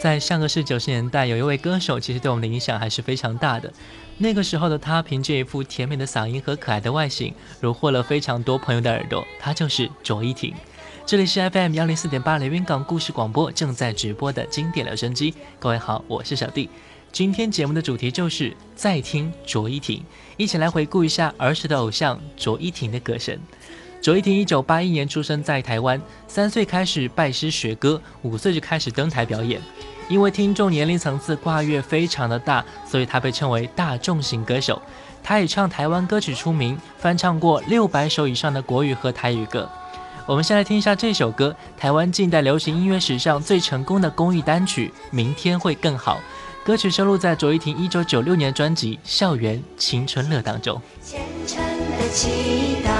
在上个世纪九十年代，有一位歌手，其实对我们的影响还是非常大的。那个时候的他，凭借一副甜美的嗓音和可爱的外形，虏获了非常多朋友的耳朵。他就是卓依婷。这里是 FM 幺零四点八连云港故事广播正在直播的经典留声机。各位好，我是小弟。今天节目的主题就是在听卓依婷，一起来回顾一下儿时的偶像卓依婷的歌声。卓依婷一九八一年出生在台湾，三岁开始拜师学歌，五岁就开始登台表演。因为听众年龄层次跨越非常的大，所以他被称为大众型歌手。他以唱台湾歌曲出名，翻唱过六百首以上的国语和台语歌。我们先来听一下这首歌，台湾近代流行音乐史上最成功的公益单曲《明天会更好》。歌曲收录在卓依婷一九九六年专辑《校园青春乐》当中。虔诚的祈祷，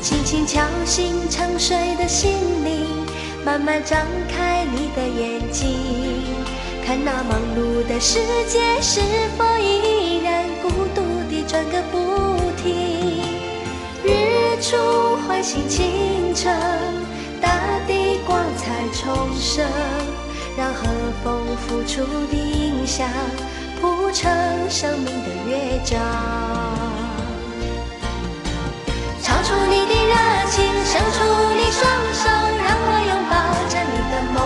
轻轻敲醒沉睡的心灵，慢慢张开你的眼睛，看那忙碌的世界是否依然孤独地转个不停。日出唤醒清晨，大地光彩重生，让和风拂出的影响铺成生命的乐章。伸出你双手，让我拥抱着你的梦，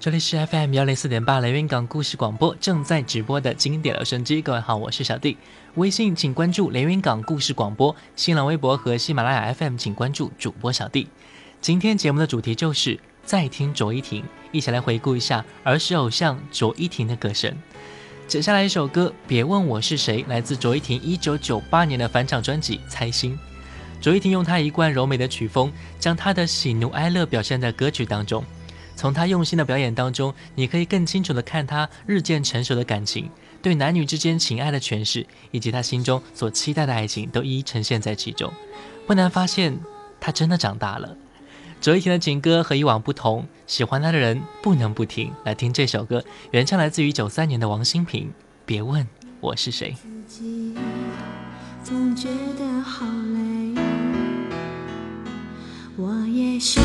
这里是 FM 幺零四点八连云港故事广播正在直播的经典留声机。各位好，我是小弟。微信请关注连云港故事广播，新浪微博和喜马拉雅 FM 请关注主播小弟。今天节目的主题就是再听卓依婷，一起来回顾一下儿时偶像卓依婷的歌声。接下来一首歌，别问我是谁，来自卓依婷一九九八年的翻唱专辑《猜心》。卓依婷用她一贯柔美的曲风，将她的喜怒哀乐表现在歌曲当中。从他用心的表演当中，你可以更清楚的看他日渐成熟的感情，对男女之间情爱的诠释，以及他心中所期待的爱情，都一一呈现在其中。不难发现，他真的长大了。卓依婷的情歌和以往不同，喜欢他的人不能不听。来听这首歌，原唱来自于九三年的王心平，《别问我是谁》。总觉得好累，我也需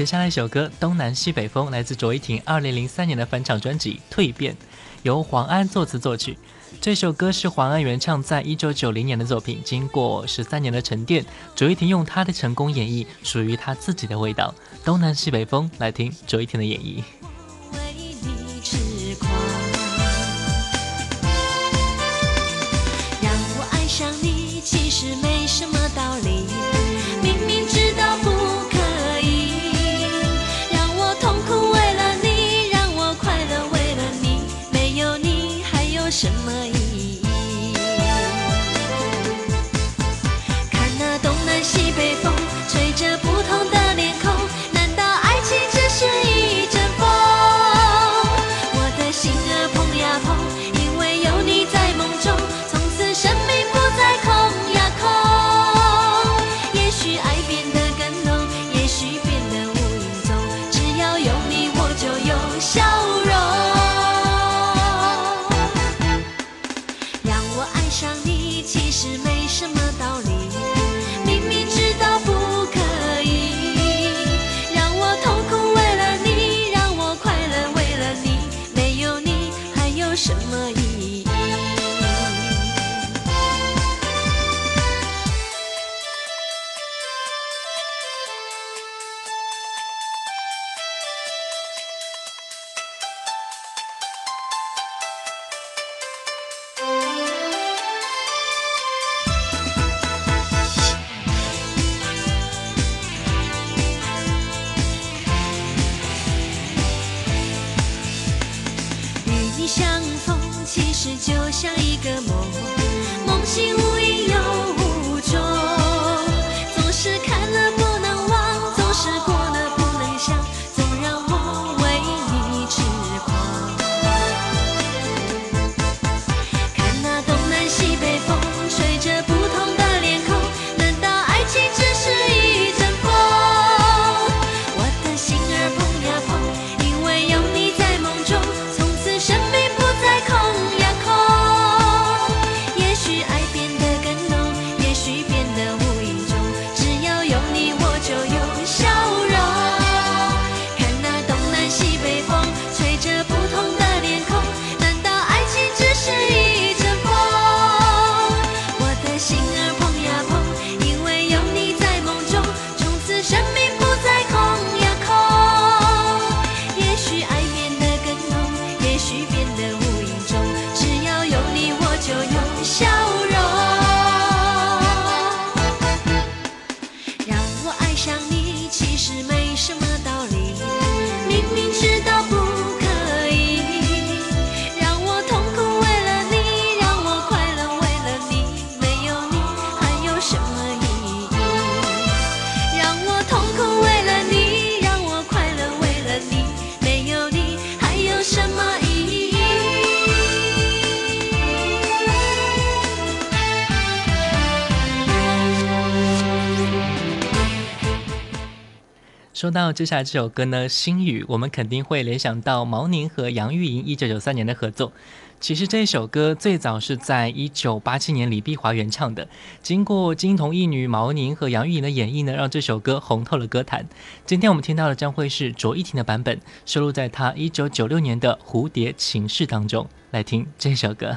接下来一首歌《东南西北风》来自卓依婷二零零三年的翻唱专辑《蜕变》，由黄安作词作曲。这首歌是黄安原唱在一九九零年的作品，经过十三年的沉淀，卓依婷用她的成功演绎属于她自己的味道。《东南西北风》，来听卓依婷的演绎。到接下来这首歌呢，《心雨》，我们肯定会联想到毛宁和杨钰莹一九九三年的合作。其实这首歌最早是在一九八七年李碧华原唱的，经过金童玉女毛宁和杨钰莹的演绎呢，让这首歌红透了歌坛。今天我们听到的将会是卓依婷的版本，收录在她一九九六年的《蝴蝶情事》当中。来听这首歌。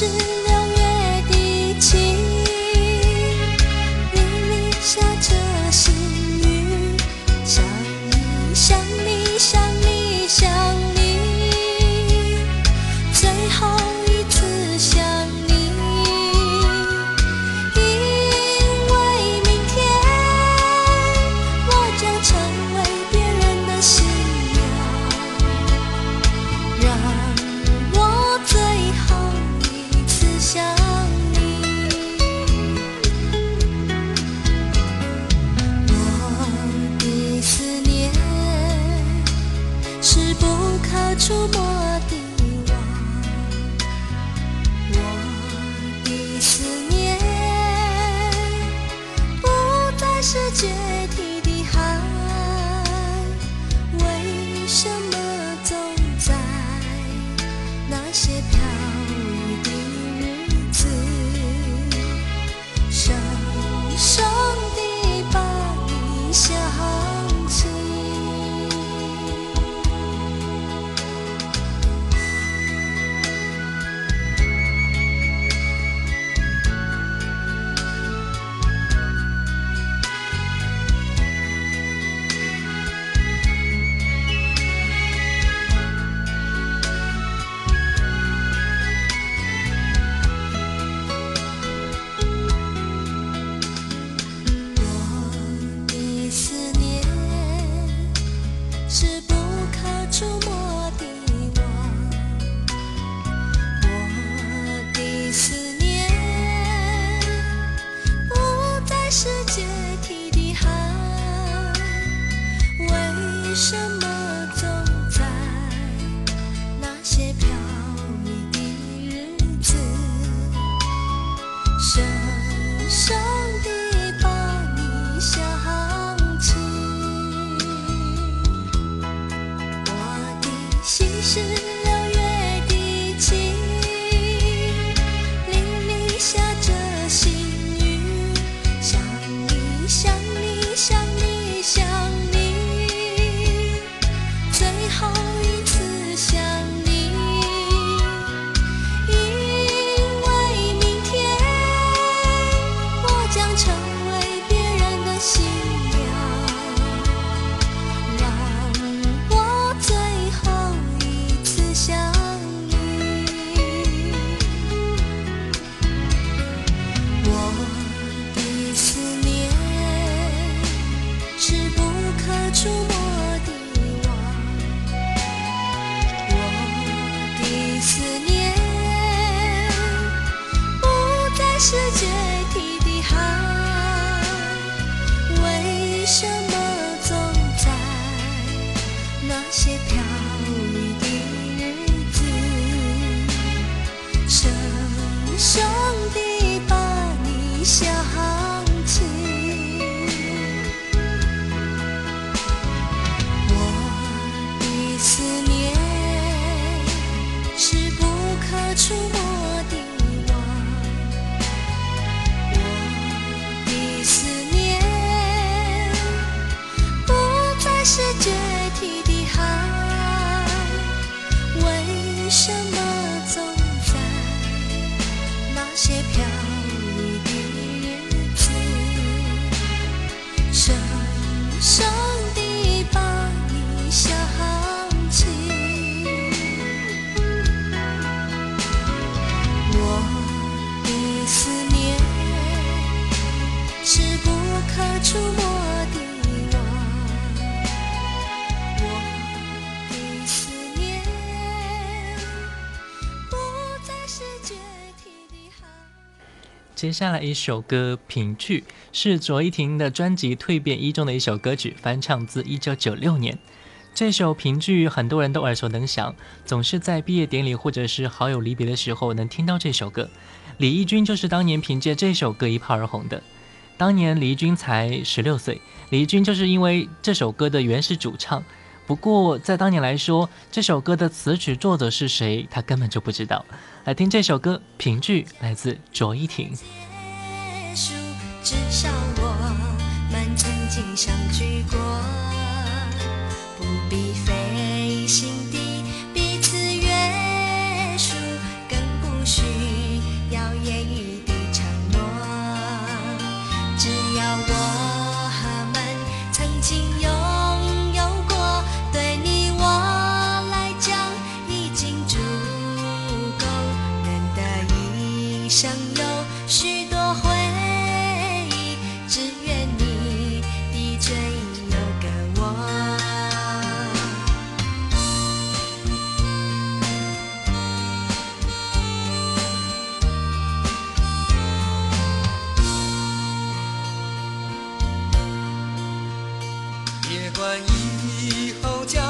是什下来一首歌《品句》是卓依婷的专辑《蜕变一》中的一首歌曲，翻唱自一九九六年。这首《品句》很多人都耳熟能详，总是在毕业典礼或者是好友离别的时候能听到这首歌。李翊君就是当年凭借这首歌一炮而红的。当年李翊君才十六岁，李翊君就是因为这首歌的原始主唱。不过在当年来说，这首歌的词曲作者是谁，他根本就不知道。来听这首歌《凭据》，来自卓依婷。至少我们曾经相聚过，不必费心地别管以后将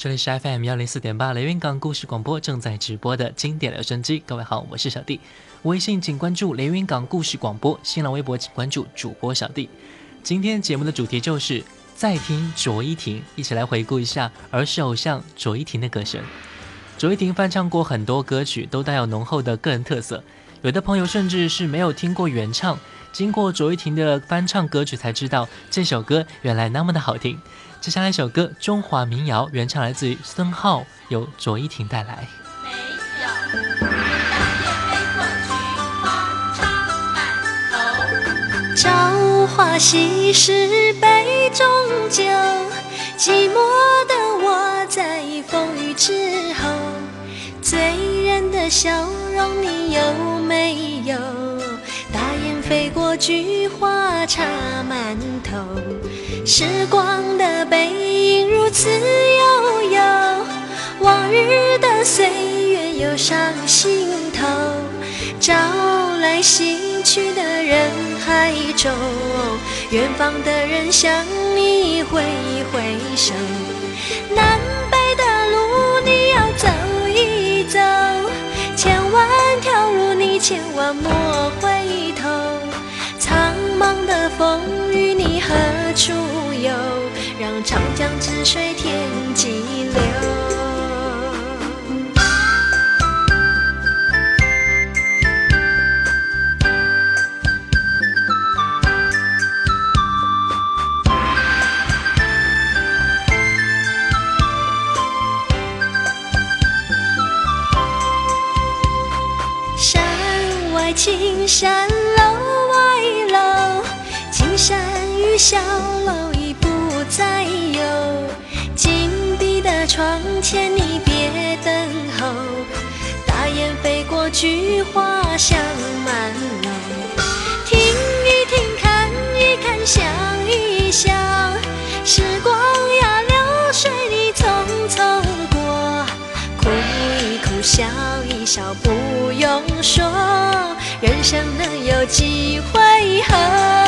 这里是 FM 幺零四点八雷云港故事广播正在直播的经典留声机，各位好，我是小弟。微信请关注雷云港故事广播，新浪微博请关注主播小弟。今天节目的主题就是再听卓依婷，一起来回顾一下儿时偶像卓依婷的歌声。卓依婷翻唱过很多歌曲，都带有浓厚的个人特色，有的朋友甚至是没有听过原唱，经过卓依婷的翻唱歌曲才知道这首歌原来那么的好听。接下来一首歌《中华民谣》，原唱来自于孙浩，由卓依婷带来。没有，朝花夕拾杯中酒，寂寞的我在风雨之后，醉人的笑容你有没有？飞过，菊花插满头，时光的背影如此悠悠，往日的岁月又上心头，朝来夕去的人海中，远方的人向你挥挥手，南北的路你要走一走，千万条路你千万莫回头，风雨你何处游？让长江之水天际流。山外青山小楼已不再有。紧闭的窗前你别等候，大雁飞过，菊花香满楼。听一听，看一看，想一想，时光呀，流水你匆匆过，哭一哭，笑一笑，不用说，人生能有几回合？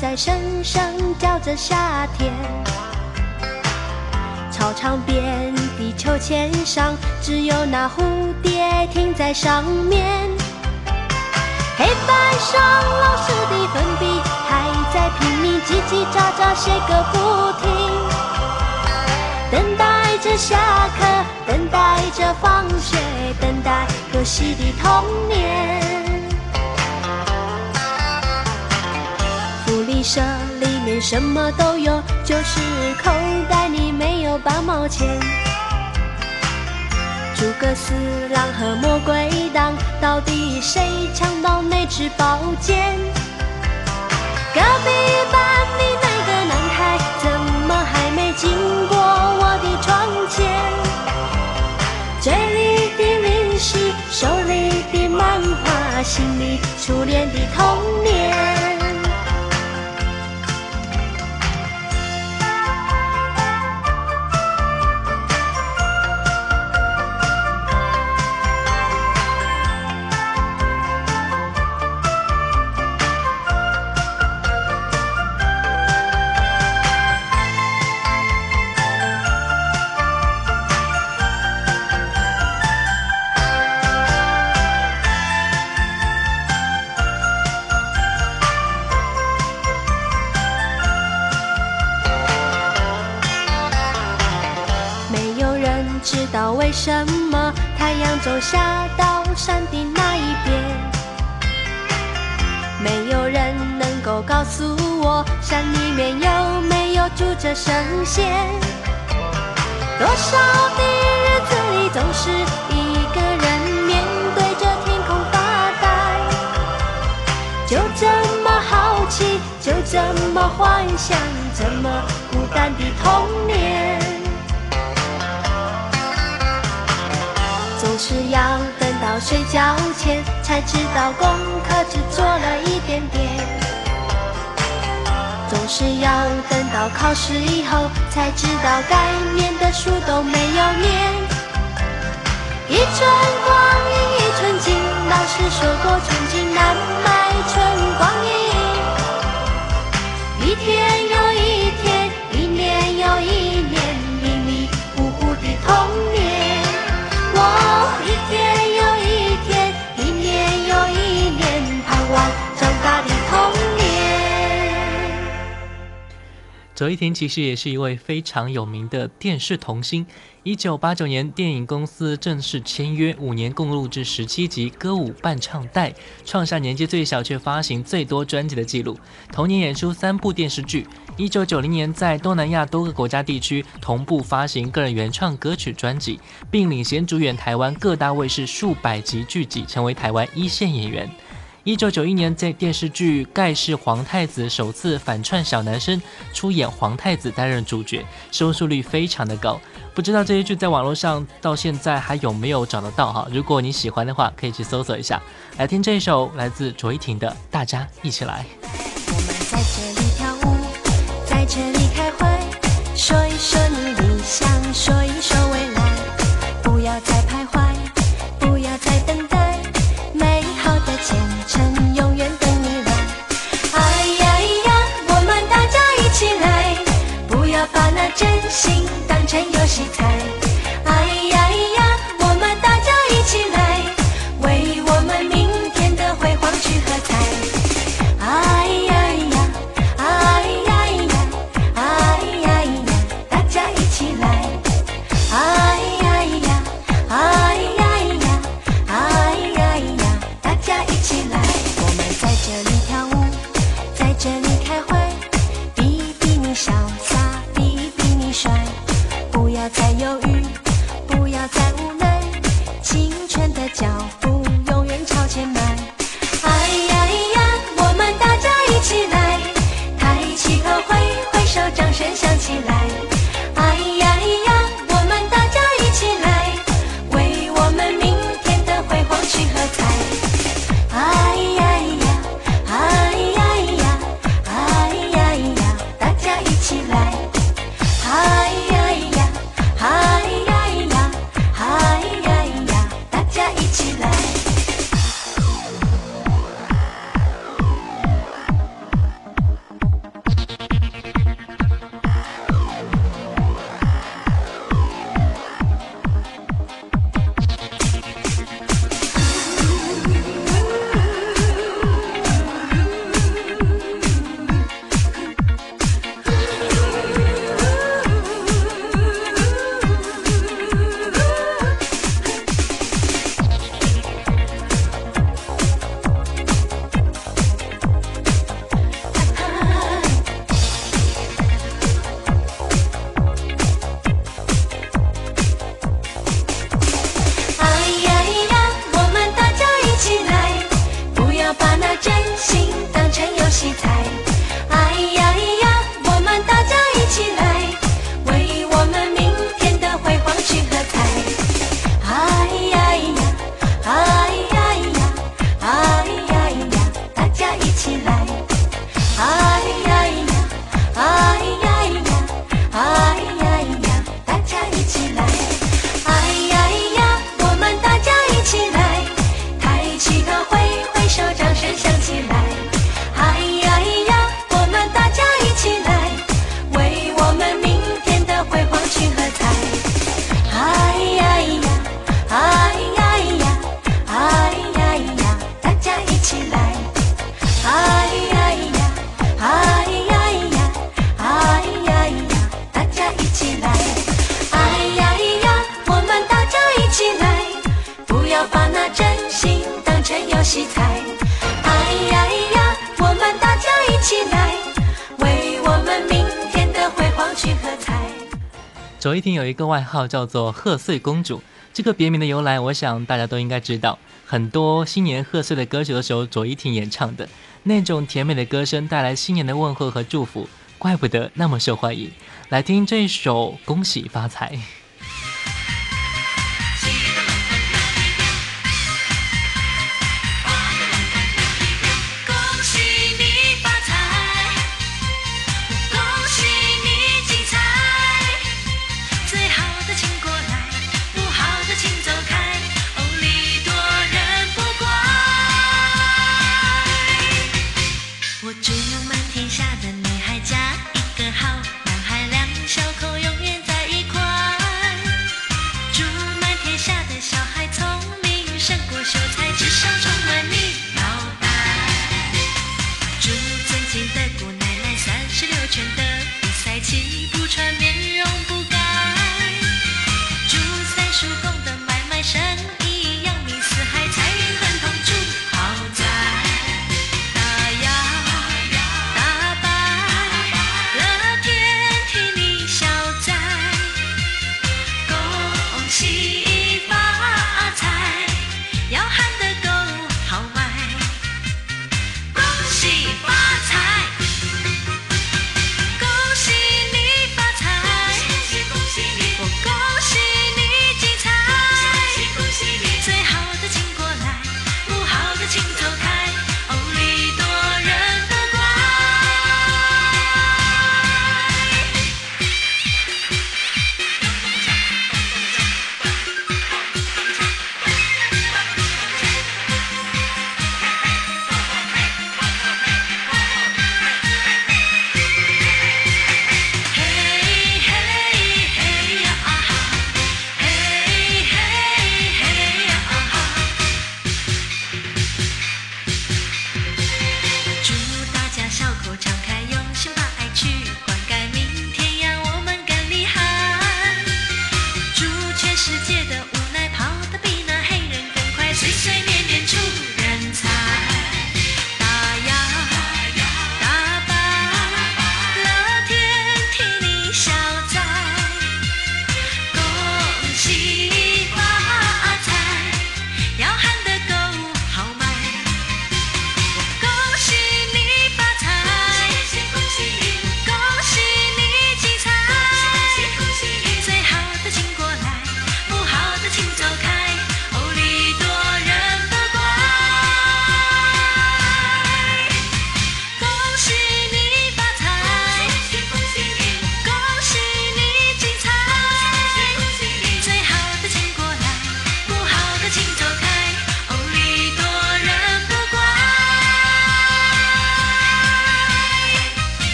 在声声叫着夏天。操场边的秋千上，只有那蝴蝶停在上面。黑板上老师的粉笔还在拼命叽叽喳喳写个不停，等待着下课，等待着放学，等待可惜的童年。福利社里面什么都有，就是口袋里没有半毛钱。诸葛四郎和魔鬼党，到底谁抢到那支宝剑？隔壁班的那个男孩，怎么还没经过我的窗前？嘴里的零食，手里的漫画，心里初恋的是要等到睡觉前，才知道功课只做了一点点。总是要等到考试以后，才知道该念的书都没有念。一寸光阴一寸金，老师说过寸金难买寸光阴。一天又一天，一年又一年，迷迷糊糊的童卓依婷其实也是一位非常有名的电视童星。一九八九年，电影公司正式签约，五年共录制十七集歌舞伴唱带，创下年纪最小却发行最多专辑的纪录。同年演出三部电视剧。一九九零年，在东南亚多个国家地区同步发行个人原创歌曲专辑，并领衔主演台湾各大卫视数百集剧集，成为台湾一线演员。一九九一年，在电视剧《盖世皇太子》首次反串小男生，出演皇太子担任主角，收视率非常的高。不知道这一剧在网络上到现在还有没有找得到哈？如果你喜欢的话，可以去搜索一下。来听这一首来自卓依婷的《大家一起来》。我们在这里跳舞，在这里开怀，说一说你理想，说一说未来，心当成游戏猜。有一个外号叫做“贺岁公主”，这个别名的由来，我想大家都应该知道。很多新年贺岁的歌曲的时候卓依婷演唱的，那种甜美的歌声带来新年的问候和祝福，怪不得那么受欢迎。来听这一首《恭喜发财》。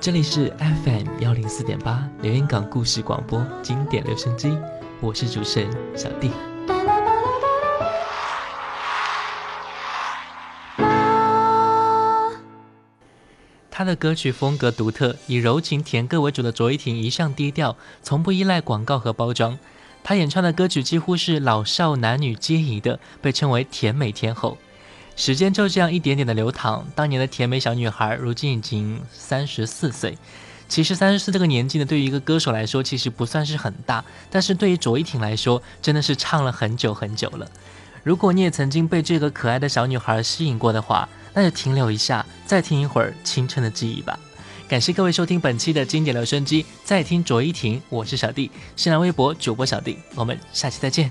这里是 FM 幺零四点八连云港故事广播经典留声机，我是主持人小弟。他的歌曲风格独特，以柔情甜歌为主的卓依婷一向低调，从不依赖广告和包装。他演唱的歌曲几乎是老少男女皆宜的，被称为甜美天后。时间就这样一点点的流淌，当年的甜美小女孩，如今已经三十四岁。其实三十四这个年纪呢，对于一个歌手来说，其实不算是很大，但是对于卓依婷来说，真的是唱了很久很久了。如果你也曾经被这个可爱的小女孩吸引过的话，那就停留一下，再听一会儿青春的记忆吧。感谢各位收听本期的经典留声机，再听卓依婷，我是小弟，新浪微博主播小弟，我们下期再见。